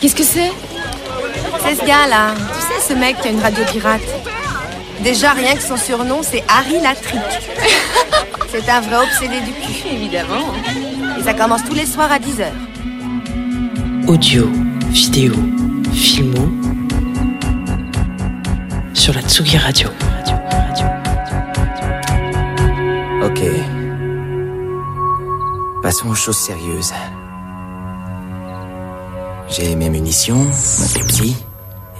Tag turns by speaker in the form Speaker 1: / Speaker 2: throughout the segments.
Speaker 1: Qu'est-ce que c'est
Speaker 2: C'est ce gars-là. Tu sais, ce mec qui a une radio pirate. Déjà, rien que son surnom, c'est Harry Latrick. c'est un vrai obsédé du cul.
Speaker 1: Évidemment.
Speaker 2: Et ça commence tous les soirs à 10h.
Speaker 3: Audio, vidéo, filmo sur la Tsugi Radio.
Speaker 4: Ok. Passons aux choses sérieuses. J'ai mes munitions, mon Pepsi,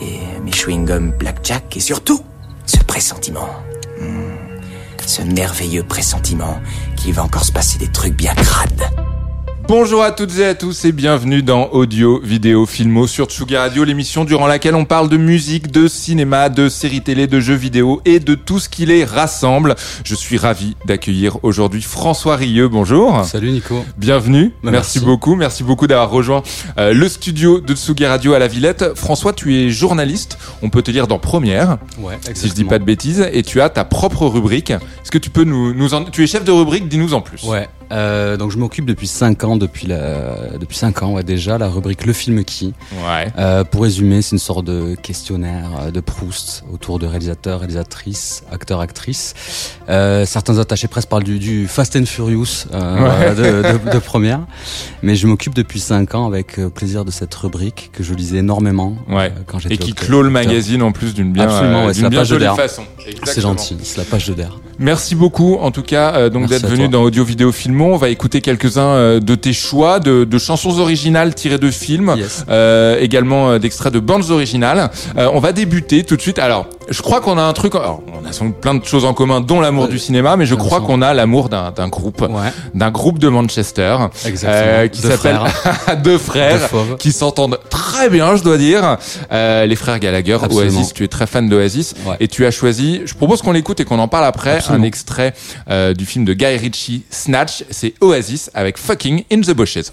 Speaker 4: et mes chewing-gums Blackjack, et surtout, ce pressentiment. Hmm. Ce merveilleux pressentiment qu'il va encore se passer des trucs bien crades.
Speaker 5: Bonjour à toutes et à tous et bienvenue dans Audio, Vidéo, Filmo sur Tsugi Radio, l'émission durant laquelle on parle de musique, de cinéma, de séries télé, de jeux vidéo et de tout ce qui les rassemble. Je suis ravi d'accueillir aujourd'hui François Rieux. Bonjour.
Speaker 6: Salut Nico.
Speaker 5: Bienvenue.
Speaker 6: Bah,
Speaker 5: merci.
Speaker 6: merci.
Speaker 5: beaucoup. Merci beaucoup d'avoir rejoint euh, le studio de Tsugi Radio à la Villette. François, tu es journaliste. On peut te lire dans Première,
Speaker 6: Ouais,
Speaker 5: si je dis pas de bêtises, et tu as ta propre rubrique. Est-ce que tu peux nous, nous en... tu es chef de rubrique, dis-nous en plus.
Speaker 6: Ouais. Euh, donc je m'occupe depuis 5 ans, depuis la, depuis 5 ans ouais, déjà, la rubrique Le film qui.
Speaker 5: Ouais.
Speaker 6: Euh, pour résumer, c'est une sorte de questionnaire euh, de Proust autour de réalisateurs, réalisatrices, acteurs, actrices. Euh, certains attachés presse parlent du, du Fast and Furious euh,
Speaker 5: Ouais.
Speaker 6: de, de, de première, mais je m'occupe depuis 5 ans avec plaisir de cette rubrique que je lisais énormément
Speaker 5: Ouais.
Speaker 6: quand j'étais
Speaker 5: Et qui clôt le magazine en plus d'une bien,
Speaker 6: Absolument, ouais, la
Speaker 5: bien
Speaker 6: page de
Speaker 5: jolie façon.
Speaker 6: C'est gentil, c'est la page de d'air.
Speaker 5: Merci beaucoup, en tout cas, euh, donc d'être venu
Speaker 6: toi.
Speaker 5: dans Audio Vidéo Filmo. On va écouter quelques-uns euh, de tes choix de, de chansons originales tirées de films,
Speaker 6: Yes.
Speaker 5: euh, également euh, d'extraits de bandes originales. Euh, on va débuter tout de suite. Alors, je crois qu'on a un truc. Alors, on a plein de choses en commun, dont l'amour
Speaker 6: Ouais.
Speaker 5: du cinéma, mais je crois qu'on a l'amour d'un groupe,
Speaker 6: Ouais,
Speaker 5: d'un groupe de Manchester,
Speaker 6: exactement.
Speaker 5: euh, qui s'appelle deux frères. Qui s'entendent très bien, je dois dire. Euh, les frères Gallagher,
Speaker 6: Absolument.
Speaker 5: Oasis, tu es très fan d'Oasis.
Speaker 6: Ouais.
Speaker 5: Et tu as choisi, je propose qu'on l'écoute et qu'on en parle après,
Speaker 6: Absolument.
Speaker 5: Un extrait euh, du film de Guy Ritchie, Snatch. C'est Oasis avec Fucking in the Bushes.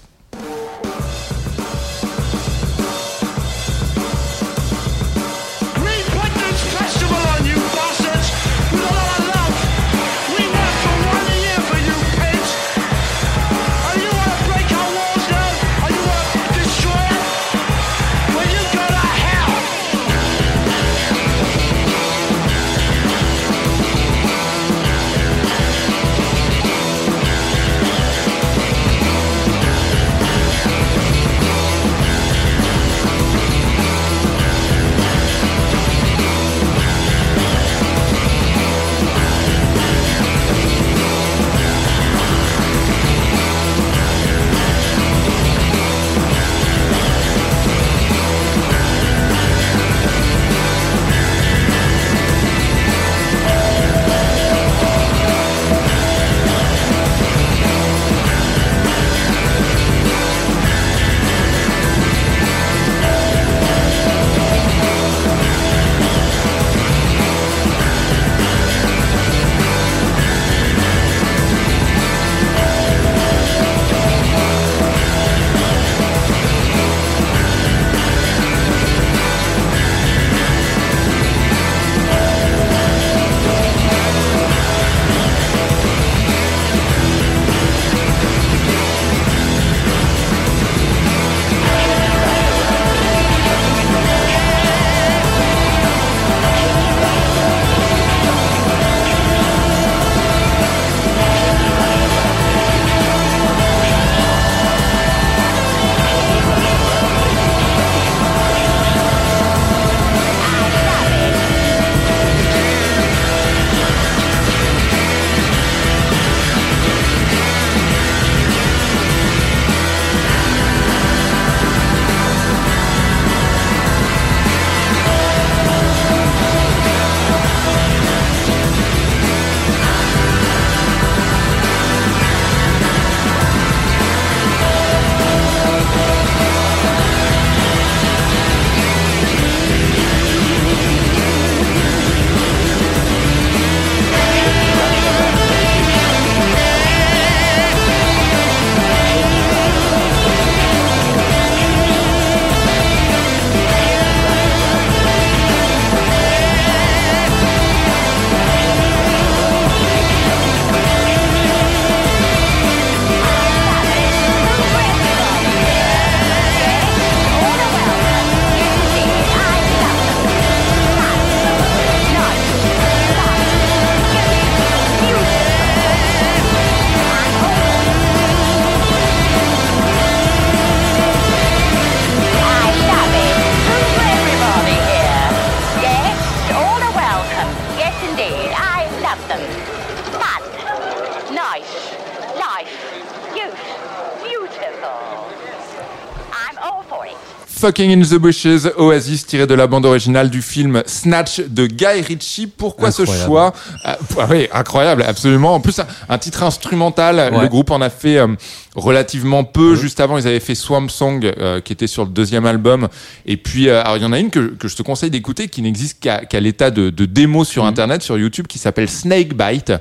Speaker 5: Fucking in the Bushes, Oasis tiré de la bande originale du film Snatch de Guy Ritchie. Pourquoi ce choix? Ah, ah oui, incroyable, absolument. En plus, un, titre instrumental.
Speaker 6: Ouais.
Speaker 5: Le groupe en a fait euh, relativement peu. Juste avant, ils avaient fait Swamp Song, euh, qui était sur le deuxième album. Et puis, euh, alors il y en a une que, que je te conseille d'écouter, qui n'existe qu'à l'état de, de démo sur Internet, sur YouTube, qui s'appelle Snake Bite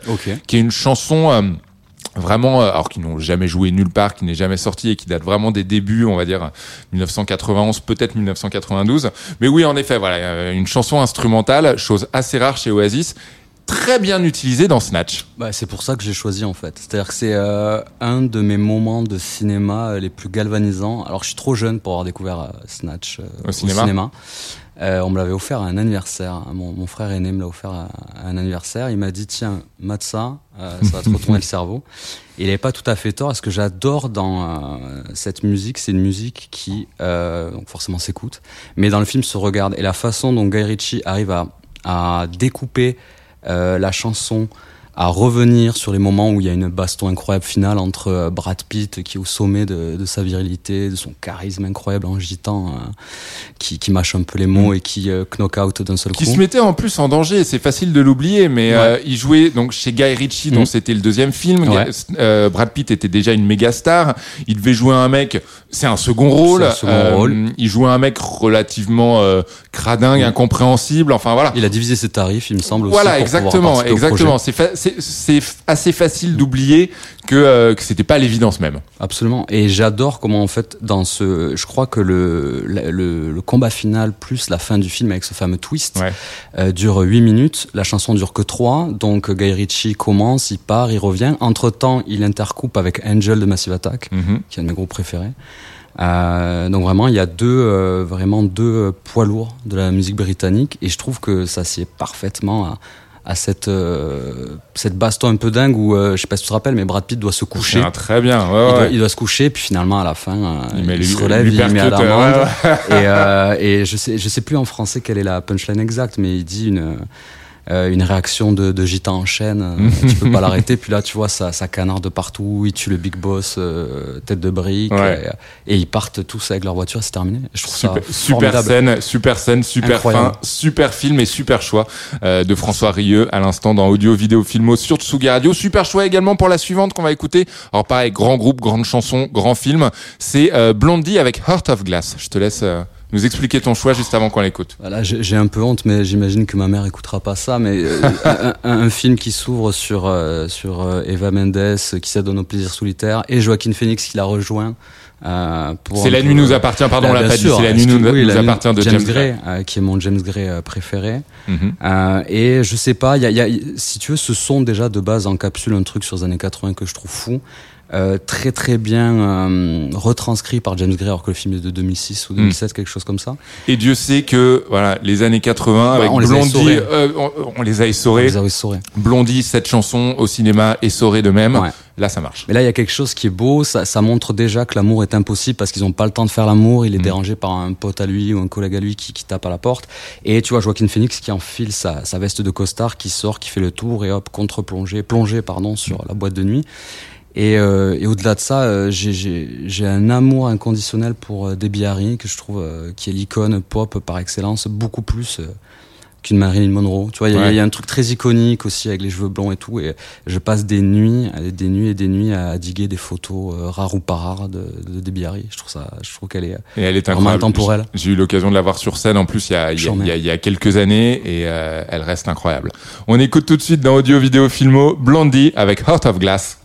Speaker 5: qui est une chanson euh, vraiment, euh, alors qu'ils n'ont jamais joué nulle part, qui n'est jamais sorti et qui date vraiment des débuts, on va dire 1991, peut-être 1992. Mais oui, en effet, voilà, euh, une chanson instrumentale, chose assez rare chez Oasis, très bien utilisée dans Snatch.
Speaker 6: Bah, c'est pour ça que j'ai choisi en fait. C'est-à-dire que c'est euh, un de mes moments de cinéma euh, les plus galvanisants. Alors je suis trop jeune pour avoir découvert euh, Snatch euh,
Speaker 5: Au cinéma.
Speaker 6: Euh, on me l'avait offert à un anniversaire. Mon, mon frère aîné me l'a offert à, à un anniversaire. Il m'a dit tiens, mate ça, euh, ça va te retourner le cerveau. Et il avait pas tout à fait tort. Ce que j'adore dans euh, cette musique, c'est une musique qui euh, donc forcément s'écoute, mais dans le film se regarde. Et la façon dont Guy Ritchie arrive à, à découper la chanson, à revenir sur les moments où il y a une baston incroyable finale entre euh, Brad Pitt qui est au sommet de, de sa virilité, de son charisme incroyable en gitan, euh, qui, qui mâche un peu les mots et qui euh, knock out d'un seul
Speaker 5: Qui
Speaker 6: coup.
Speaker 5: se mettait en plus en danger, c'est facile de l'oublier, mais
Speaker 6: Ouais.
Speaker 5: euh, il jouait donc chez Guy Ritchie, dont
Speaker 6: Mhm.
Speaker 5: c'était le deuxième film.
Speaker 6: Ouais.
Speaker 5: Euh, Brad Pitt était déjà une méga star. Il devait jouer un mec, c'est un second rôle.
Speaker 6: Un second rôle.
Speaker 5: Il jouait un mec relativement euh, cradingue, incompréhensible. Enfin voilà.
Speaker 6: Il a divisé ses tarifs, il me semble.
Speaker 5: Voilà,
Speaker 6: aussi,
Speaker 5: exactement, exactement. C'est c'est assez facile d'oublier que euh, que c'était pas l'évidence même.
Speaker 6: Absolument. Et j'adore comment, en fait, dans ce. Je crois que le, le, combat final plus la fin du film avec ce fameux twist
Speaker 5: Ouais.
Speaker 6: euh, dure 8 minutes. La chanson dure que 3. Donc Guy Ritchie commence, il part, il revient. Entre temps, il intercoupe avec Angel de Massive Attack,
Speaker 5: Mhm.
Speaker 6: qui est un de mes groupes préférés. Euh, donc vraiment, il y a deux, euh, vraiment deux poids lourds de la musique britannique. Et je trouve que ça sied parfaitement à, à cette, euh, cette baston un peu dingue où, euh, je sais pas si tu te rappelles, mais Brad Pitt doit se coucher.
Speaker 5: Ah, très bien. Ouais,
Speaker 6: Il,
Speaker 5: ouais.
Speaker 6: doit, il doit se coucher, puis finalement à la fin, euh,
Speaker 5: Il lui-
Speaker 6: se relève,
Speaker 5: lui
Speaker 6: il met à
Speaker 5: percute,
Speaker 6: l'amende.
Speaker 5: ouais,
Speaker 6: et, euh, et je sais, je sais plus en français quelle est la punchline exacte, mais il dit une euh, une réaction de, de gitan en chaîne. euh, tu peux pas l'arrêter. Puis là, tu vois, ça, ça canarde de partout. Il tue le big boss, euh, tête de brique,
Speaker 5: Ouais.
Speaker 6: et, et ils partent tous avec leur voiture. C'est terminé. Je trouve
Speaker 5: Super,
Speaker 6: ça
Speaker 5: super scène, super scène, super
Speaker 6: Incroyable.
Speaker 5: fin, super film et super choix euh, de François Rieu à l'instant dans Audio Vidéo Filmo sur Tsugi Radio. Super choix également pour la suivante qu'on va écouter. Alors pareil, grand groupe, grande chanson, grand film. C'est euh, Blondie avec Heart of Glass. Je te laisse euh, nous expliquer ton choix juste avant qu'on l'écoute.
Speaker 6: Voilà, j'ai un peu honte, mais j'imagine que ma mère écoutera pas ça. Mais euh, un, film qui s'ouvre sur euh, sur euh, Eva Mendes, qui s'adonne au plaisir solitaire, et Joaquin Phoenix qui la rejoint. Euh,
Speaker 5: C'est La nuit nous appartient, pardon, on l'a pas dit. C'est La nuit nous,
Speaker 6: oui,
Speaker 5: nous
Speaker 6: La
Speaker 5: appartient de James, Gray.
Speaker 6: euh, qui est mon James Gray euh, préféré.
Speaker 5: Mhm.
Speaker 6: Et je sais pas, y a, y a- si tu veux, ce son déjà de base encapsule un truc sur les années 80 que je trouve fou. Euh, très très bien euh, retranscrit par James Gray alors que le film est de 2006 ou
Speaker 5: Mm.
Speaker 6: 2007 quelque chose comme ça
Speaker 5: Et Dieu sait que voilà les années 80 avec
Speaker 6: Bah, on les a
Speaker 5: Blondie,
Speaker 6: essorés.
Speaker 5: euh, on, on les a
Speaker 6: On
Speaker 5: essorés.
Speaker 6: les avait saurés.
Speaker 5: Blondie, cette chanson au cinéma essorée de même.
Speaker 6: Ouais.
Speaker 5: Là, ça marche.
Speaker 6: Mais là, il y a quelque chose qui est beau. Ça, ça montre déjà que l'amour est impossible parce qu'ils n'ont pas le temps de faire l'amour. Il est
Speaker 5: Mm.
Speaker 6: dérangé par un pote à lui ou un collègue à lui qui, qui tape à la porte. Et tu vois Joaquin Phoenix qui enfile sa, sa veste de costard, qui sort, qui fait le tour et hop, contre-plongée, plongée, pardon, sur la boîte de nuit. Et, euh, et au-delà de ça, euh, j'ai- un amour inconditionnel pour euh, Debbie Harry, que je trouve euh, qui est l'icône pop par excellence, beaucoup plus euh, qu'une Marilyn Monroe. Tu vois, il y
Speaker 5: Ouais.
Speaker 6: y, a un truc très iconique aussi avec les cheveux blonds et tout. Et je passe des nuits, des nuits et des nuits à diguer des photos euh, rares ou pas rares de, de Debbie Harry. Je trouve ça, je trouve qu'elle est.
Speaker 5: Et elle est
Speaker 6: Vraiment
Speaker 5: incroyable.
Speaker 6: intemporelle.
Speaker 5: J'ai eu l'occasion de la voir sur scène en plus il y a, il y a, il y a- il y a quelques années et euh, elle reste incroyable. On écoute tout de suite dans Audio Vidéo Filmo Blondie avec Heart of Glass.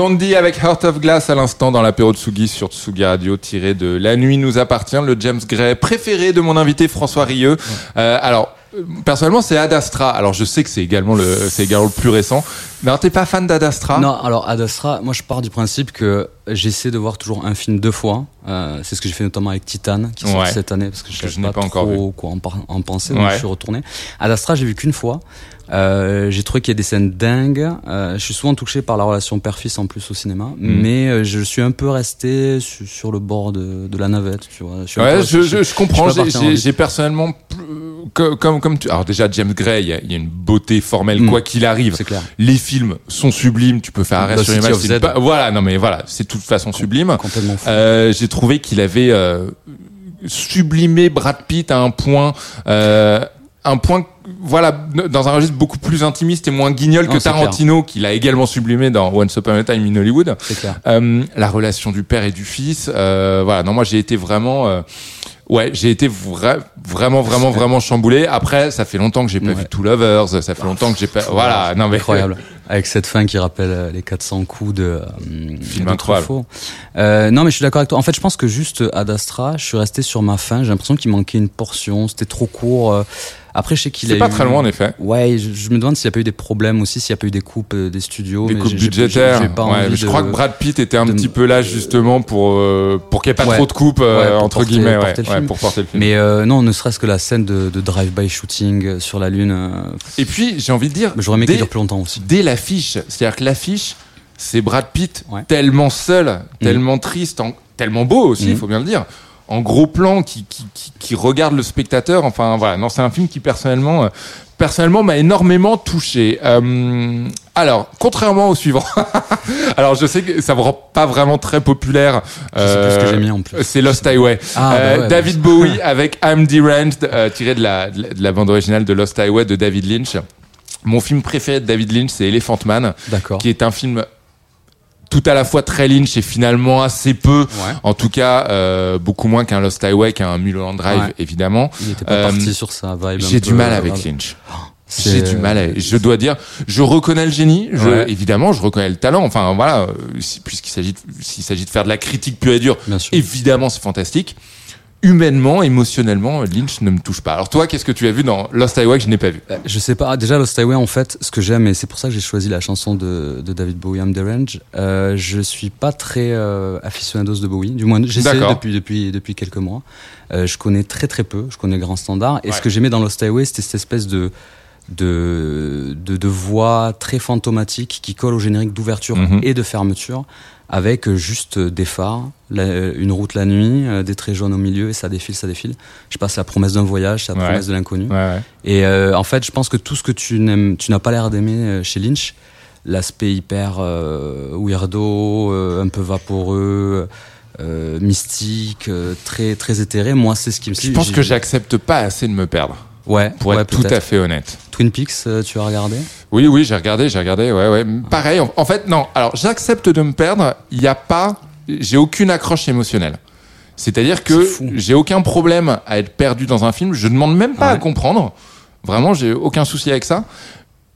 Speaker 5: Blondie avec Heart of Glass à l'instant dans l'apéro de Tsugi sur Tsugi Radio tiré de La nuit nous appartient, le James Gray préféré de mon invité François Rieu. Euh, alors personnellement c'est Ad Astra. Alors je sais que c'est également le c'est également le plus récent. Mais t'es pas fan d'Ad Astra?
Speaker 6: Non, alors Ad Astra, moi je pars du principe que j'essaie de voir toujours un film deux fois. Euh, c'est ce que j'ai fait notamment avec Titan, qui sort
Speaker 5: Ouais.
Speaker 6: cette année, parce que je
Speaker 5: n'ai pas
Speaker 6: pas,
Speaker 5: encore
Speaker 6: trop quoi en, en penser, donc
Speaker 5: Ouais.
Speaker 6: je suis retourné. Ad Astra, j'ai vu qu'une fois. Euh, j'ai trouvé qu'il y a des scènes dingues. Euh, je suis souvent touché par la relation père-fils en plus au cinéma,
Speaker 5: Mm.
Speaker 6: mais euh, je suis un peu resté su- sur le bord de, de la navette, tu vois. Je
Speaker 5: Ouais, je, je, je comprends. J'ai- personnellement, comme, comme, comme tu. Alors déjà, James Gray, il y a, il y a une beauté formelle,
Speaker 6: Mm.
Speaker 5: quoi qu'il arrive.
Speaker 6: C'est clair.
Speaker 5: Les films sont sublimes. Tu peux faire arrêt sur image. c'est pas- Voilà, non mais voilà, c'est de toute façon sublime.
Speaker 6: Complètement fou.
Speaker 5: Euh, J'ai trouvé qu'il avait euh, sublimé Brad Pitt à un point. Euh, un point, voilà, dans un registre beaucoup plus intimiste et moins guignol que
Speaker 6: Non,
Speaker 5: Tarantino, qu'il a également sublimé dans Once Upon a Time in Hollywood.
Speaker 6: C'est clair.
Speaker 5: Euh, la relation du père et du fils. Euh, voilà, non, moi j'ai été vraiment, euh, ouais, j'ai été vra- vraiment, vraiment, vraiment chamboulé. Après, ça fait longtemps que j'ai pas
Speaker 6: Ouais.
Speaker 5: vu Two Lovers. Ça fait longtemps que j'ai pas, voilà, non mais
Speaker 6: incroyable. Avec cette fin qui rappelle euh, les 400 coups de euh,
Speaker 5: Film incroyable.
Speaker 6: Euh, non, mais je suis d'accord avec toi. En fait, je pense que juste Ad Astra, je suis resté sur ma fin. J'ai l'impression qu'il manquait une portion. C'était trop court. Après, je sais qu'il a
Speaker 5: C'est pas
Speaker 6: eu-
Speaker 5: très loin en effet.
Speaker 6: Ouais, je, je me demande s'il n'y a pas eu des problèmes aussi, s'il n'y a pas eu des coupes euh, des studios.
Speaker 5: Des
Speaker 6: mais
Speaker 5: coupes budgétaires.
Speaker 6: pas
Speaker 5: Ouais, je
Speaker 6: de-
Speaker 5: crois que Brad Pitt était un
Speaker 6: de-
Speaker 5: petit peu là justement pour euh, pour qu'il n'y ait pas
Speaker 6: Ouais.
Speaker 5: trop de coupes euh, entre
Speaker 6: porter-
Speaker 5: guillemets,
Speaker 6: porter
Speaker 5: pour porter le film.
Speaker 6: Mais non, ne serait-ce que la scène de, de drive-by shooting sur la Lune.
Speaker 5: Et puis j'ai envie de dire,
Speaker 6: mais J'aurais aimé qu'il dure plus longtemps aussi.
Speaker 5: dès l'affiche, c'est-à-dire que l'affiche, c'est Brad Pitt tellement seul, tellement triste, en- tellement beau aussi, il
Speaker 6: Mhm.
Speaker 5: faut bien le dire. En gros plan, qui, qui, qui, qui regarde le spectateur. Enfin voilà, non, c'est un film qui personnellement, euh, personnellement m'a énormément touché. Euh, alors, contrairement au suivant, alors je sais que ça me rend pas vraiment très populaire.
Speaker 6: Je sais plus ce que
Speaker 5: euh,
Speaker 6: j'ai mis en plus.
Speaker 5: C'est Lost Highway.
Speaker 6: Ah, bah
Speaker 5: Euh,
Speaker 6: ouais,
Speaker 5: David Bowie avec I'm Deranged, tiré de la, de la- de la bande originale de Lost Highway de David Lynch. Mon film préféré de David Lynch, c'est Elephant Man,
Speaker 6: D'accord.
Speaker 5: qui est un film tout à la fois très Lynch et finalement assez peu,
Speaker 6: Ouais.
Speaker 5: en tout cas euh, beaucoup moins qu'un Lost Highway, qu'un Mulholland Drive,
Speaker 6: Ouais.
Speaker 5: évidemment.
Speaker 6: Il était pas
Speaker 5: Euh,
Speaker 6: parti sur sa vibe.
Speaker 5: J'ai du
Speaker 6: peu,
Speaker 5: mal
Speaker 6: euh,
Speaker 5: avec. Lynch. J'ai du mal. À... Je dois dire, je reconnais le génie. Je,
Speaker 6: Ouais.
Speaker 5: Évidemment, je reconnais le talent. Enfin voilà, euh, puisqu'il s'agit de, s'il s'agit de faire de la critique pure et dure, évidemment, c'est fantastique. Humainement, émotionnellement, Lynch ne me touche pas. Alors toi, qu'est-ce que tu as vu dans Lost Highway que je n'ai pas vu
Speaker 6: Euh, Je sais pas. Déjà, Lost Highway, en fait, ce que j'aime, et c'est pour ça que j'ai choisi la chanson de, de David Bowie, I'm the Range. Euh, je suis pas très euh, aficionados de Bowie. Du moins, j'essaie depuis depuis depuis quelques mois. Euh, je connais très très peu. Je connais le grand standard. Et
Speaker 5: Ouais.
Speaker 6: ce que j'aimais dans Lost Highway, c'était cette espèce de de, de, de voix très fantomatique qui colle au générique d'ouverture
Speaker 5: Mhm.
Speaker 6: et de fermeture avec juste des phares, la- une route la nuit, euh, des traits jaunes au milieu et ça défile, ça défile. Je sais pas, c'est la promesse d'un voyage, c'est la
Speaker 5: Ouais.
Speaker 6: promesse de l'inconnu.
Speaker 5: Ouais, ouais.
Speaker 6: Et euh, en fait, je pense que tout ce que tu n'aimes, tu n'as pas l'air d'aimer euh, chez Lynch, l'aspect hyper euh, weirdo, euh, un peu vaporeux, mystique, très très éthéré. Moi, c'est ce qui me.
Speaker 5: Je pense que j'accepte pas assez de me perdre,
Speaker 6: Ouais,
Speaker 5: pour
Speaker 6: ouais,
Speaker 5: être tout à fait honnête.
Speaker 6: Twin Peaks, euh, tu as regardé?
Speaker 5: Oui, oui, j'ai regardé, j'ai regardé, ouais, ouais. Pareil, en, en fait, non. Alors, j'accepte de me perdre. Il n'y a pas, j'ai aucune accroche émotionnelle. C'est-à-dire que j'ai aucun problème à être perdu dans un film. Je demande même pas à comprendre. Vraiment, j'ai aucun souci avec ça.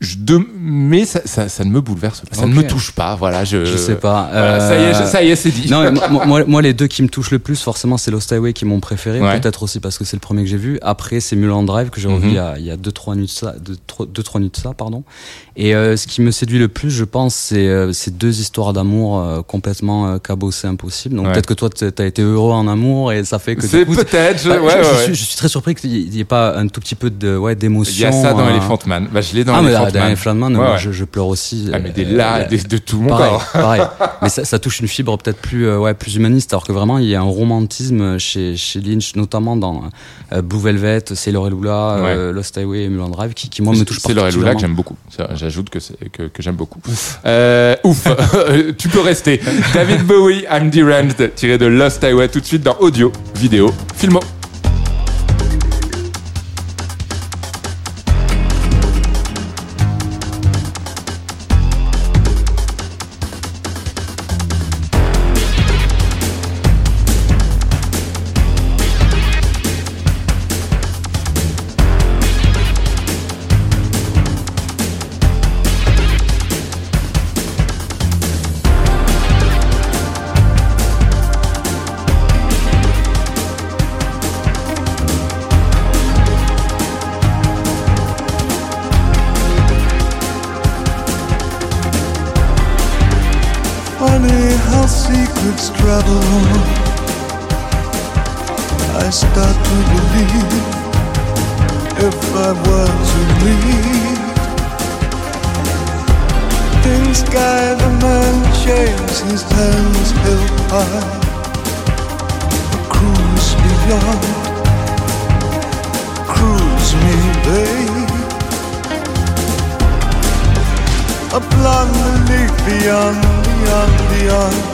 Speaker 5: Je de- mais ça, ça, ça ne me bouleverse pas. Ça ne me touche pas. Voilà, je.
Speaker 6: Je sais pas.
Speaker 5: Voilà, ça y est,
Speaker 6: Euh,
Speaker 5: ça y est, c'est dit.
Speaker 6: Non, moi, moi, les deux qui me touchent le plus, forcément, c'est Lost Highway qui est mon préféré.
Speaker 5: Ouais.
Speaker 6: Peut-être aussi parce que c'est le premier que j'ai vu. Après, c'est Mulholland Drive que j'ai revu
Speaker 5: Mhm.
Speaker 6: il y a, il y a deux, trois nuits de ça, deux, trois, deux, trois ça, pardon. Et euh, ce qui me séduit le plus, je pense, c'est euh, ces deux histoires d'amour complètement cabossées, impossibles. Donc
Speaker 5: Ouais.
Speaker 6: peut-être que toi, t'as été heureux en amour et ça fait que.
Speaker 5: c'est peut-être. je-
Speaker 6: Bah,
Speaker 5: ouais,
Speaker 6: je,
Speaker 5: ouais,
Speaker 6: je
Speaker 5: ouais.
Speaker 6: suis, je suis très surpris qu'il n'y ait pas un tout petit peu de ouais
Speaker 5: Il
Speaker 6: d'émotion.
Speaker 5: y a ça dans
Speaker 6: euh,
Speaker 5: Elephant Man. Bah, je l'ai dans
Speaker 6: ah
Speaker 5: Elephant
Speaker 6: là, dans
Speaker 5: Man.
Speaker 6: Elephant Man,
Speaker 5: Ouais,
Speaker 6: moi,
Speaker 5: ouais.
Speaker 6: Je, je pleure aussi.
Speaker 5: Ah, mais des
Speaker 6: euh,
Speaker 5: là,
Speaker 6: euh,
Speaker 5: des- de tout mon
Speaker 6: pareil,
Speaker 5: corps.
Speaker 6: pareil. Mais ça, ça touche une fibre peut-être plus, euh, ouais, plus humaniste, alors que vraiment il y a un romantisme chez, chez Lynch, notamment dans euh, Blue Velvet, Sailor et Lula, euh, Lost Highway et Mulholland Drive, qui, qui moi me touche
Speaker 5: C'est Laurel Lula que
Speaker 6: particulièrement.
Speaker 5: j'aime beaucoup. J'ajoute que, que, que j'aime beaucoup. Euh, ouf, tu peux rester. David Bowie, I'm Deranged, tiré de Lost Highway, tout de suite dans audio, vidéo, filmo.
Speaker 1: upon the lake beyond, beyond, beyond.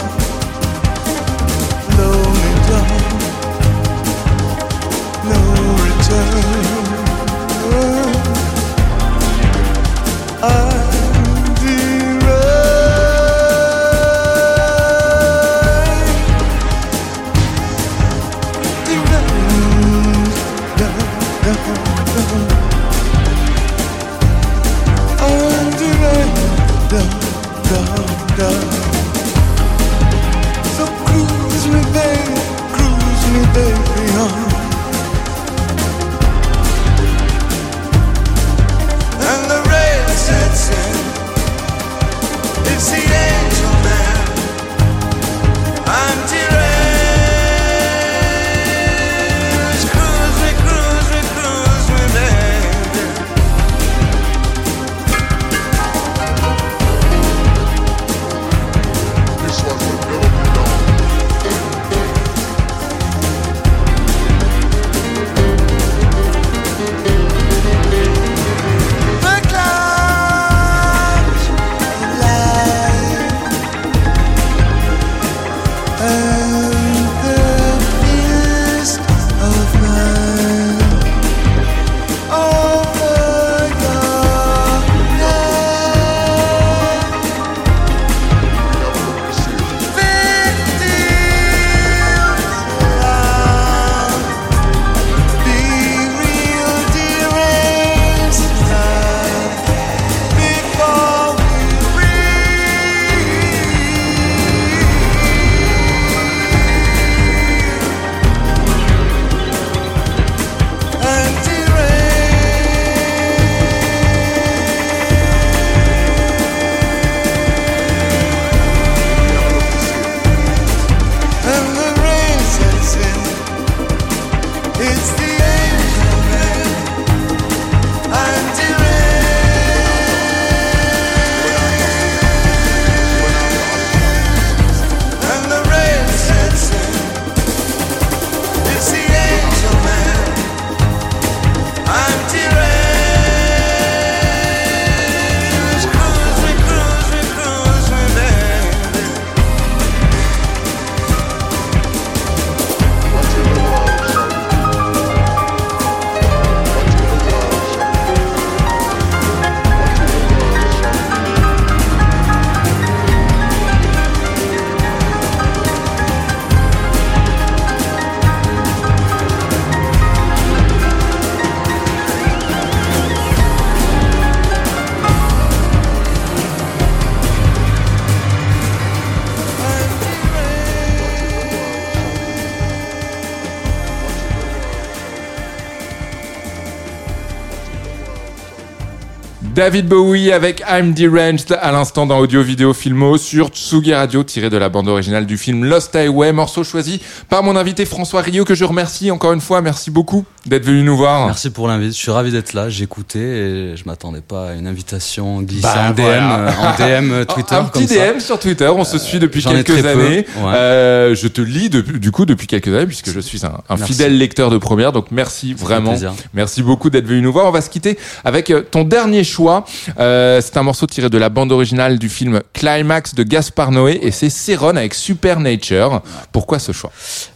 Speaker 5: David Bowie avec I'm Deranged à l'instant dans Audio Vidéo Filmo sur Tsugi Radio tiré de la bande originale du film Lost Highway, morceau choisi par mon invité François Rio que je remercie encore une fois. Merci beaucoup d'être venu nous voir.
Speaker 6: Merci pour l'invite. Je suis ravi d'être là. Écouté et je m'attendais pas à une invitation glissée
Speaker 5: Bah,
Speaker 6: en DM,
Speaker 5: voilà.
Speaker 6: euh, en DM euh, Twitter.
Speaker 5: un petit
Speaker 6: ça.
Speaker 5: DM sur Twitter, on se suit depuis
Speaker 6: j'en ai
Speaker 5: quelques années.
Speaker 6: ouais.
Speaker 5: Euh, je te lis depuis- du coup depuis quelques années puisque je suis un, fidèle lecteur de première. Donc merci vraiment. Merci beaucoup d'être venu nous voir. On va se quitter avec euh, ton dernier choix. Euh, c'est un morceau tiré de la bande originale du film Climax de Gaspar Noé et c'est Céron avec Supernature. Pourquoi ce choix?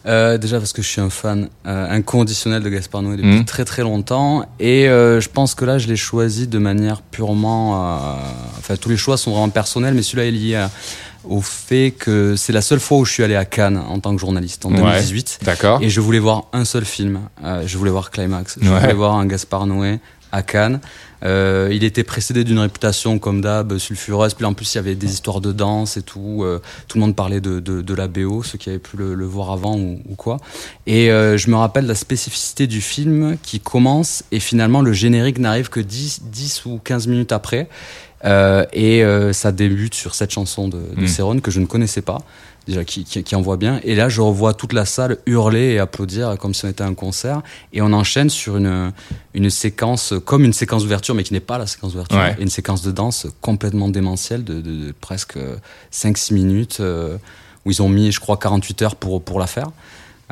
Speaker 6: Euh, déjà parce que je suis un fan euh, inconditionnel de Gaspard Depuis
Speaker 5: Mhm.
Speaker 6: très très longtemps et euh, je pense que là je l'ai choisi de manière purement euh, enfin tous les choix sont vraiment personnels mais celui-là est lié à- au fait que c'est la seule fois où je suis allé à Cannes en tant que journaliste en
Speaker 5: Ouais.
Speaker 6: 2018
Speaker 5: D'accord.
Speaker 6: et je voulais voir un seul film Euh, je voulais voir Climax je
Speaker 5: Ouais.
Speaker 6: voulais voir un Gaspard Noé à Cannes Euh, il était précédé d'une réputation comme d'hab sulfureuse puis en plus il y avait des histoires de danse et tout euh, tout le monde parlait de, de, de la BO ceux qui avaient pu le, le voir avant ou, ou quoi et euh, je me rappelle la spécificité du film qui commence et finalement le générique n'arrive que 10, 10 ou 15 minutes après. Et ça débute sur cette chanson de, de
Speaker 5: Mm.
Speaker 6: Céron que je ne connaissais pas. Déjà qui, qui, qui envoie bien. Et là, je revois toute la salle hurler et applaudir comme si on était à un concert. Et on enchaîne sur une, une séquence, comme une séquence d'ouverture, mais qui n'est pas la séquence d'ouverture,
Speaker 5: Ouais.
Speaker 6: et une séquence de danse complètement démentielle de, de, de presque 5-6 minutes, euh, où ils ont mis, je crois, 48 heures pour, pour la faire.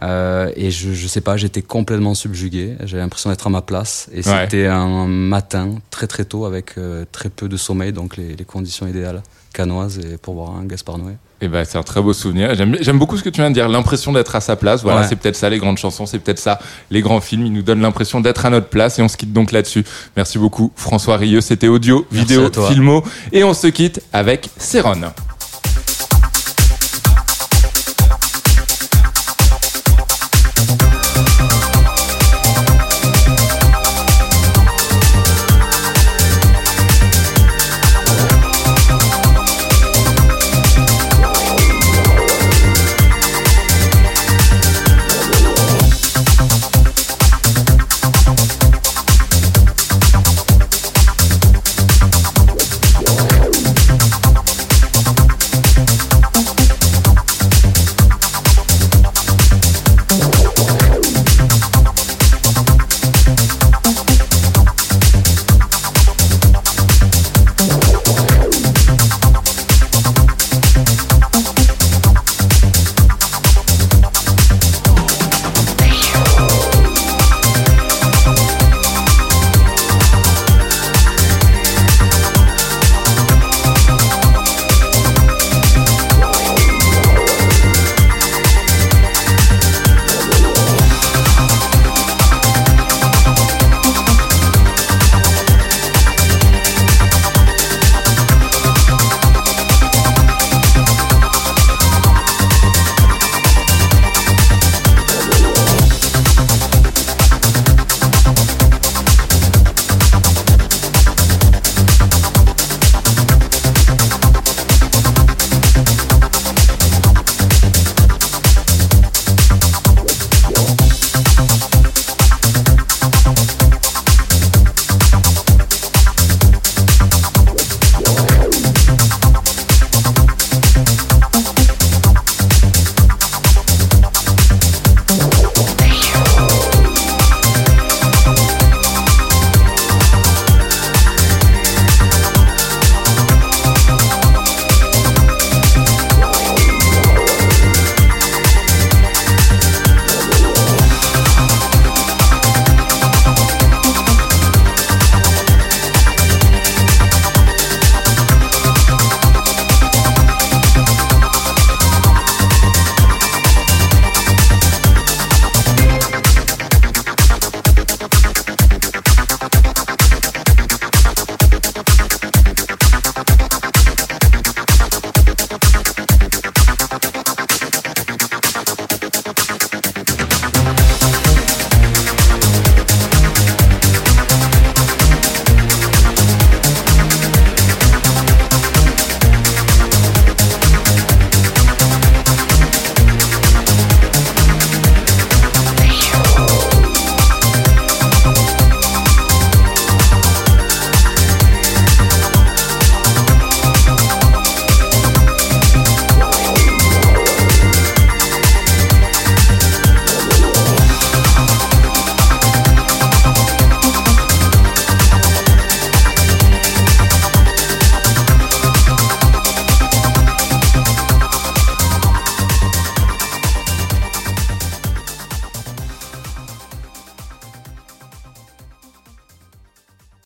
Speaker 6: Euh, et je, je sais pas, j'étais complètement subjugué. J'avais l'impression d'être à ma place. Et
Speaker 5: Ouais.
Speaker 6: c'était un matin très très tôt avec euh, très peu de sommeil, donc les, les conditions idéales canoises et pour voir un Gaspard Noé.
Speaker 5: Et ben, c'est un très beau souvenir. J'aime, beaucoup ce que tu viens de dire, l'impression d'être à sa place. Voilà,
Speaker 6: Ouais.
Speaker 5: c'est peut-être ça, les grandes chansons, c'est peut-être ça, les grands films. Ils nous donnent l'impression d'être à notre place et on se quitte donc là-dessus. Merci beaucoup, François Rieux. C'était audio,
Speaker 6: Merci
Speaker 5: vidéo, filmo. Et on se quitte avec Céron.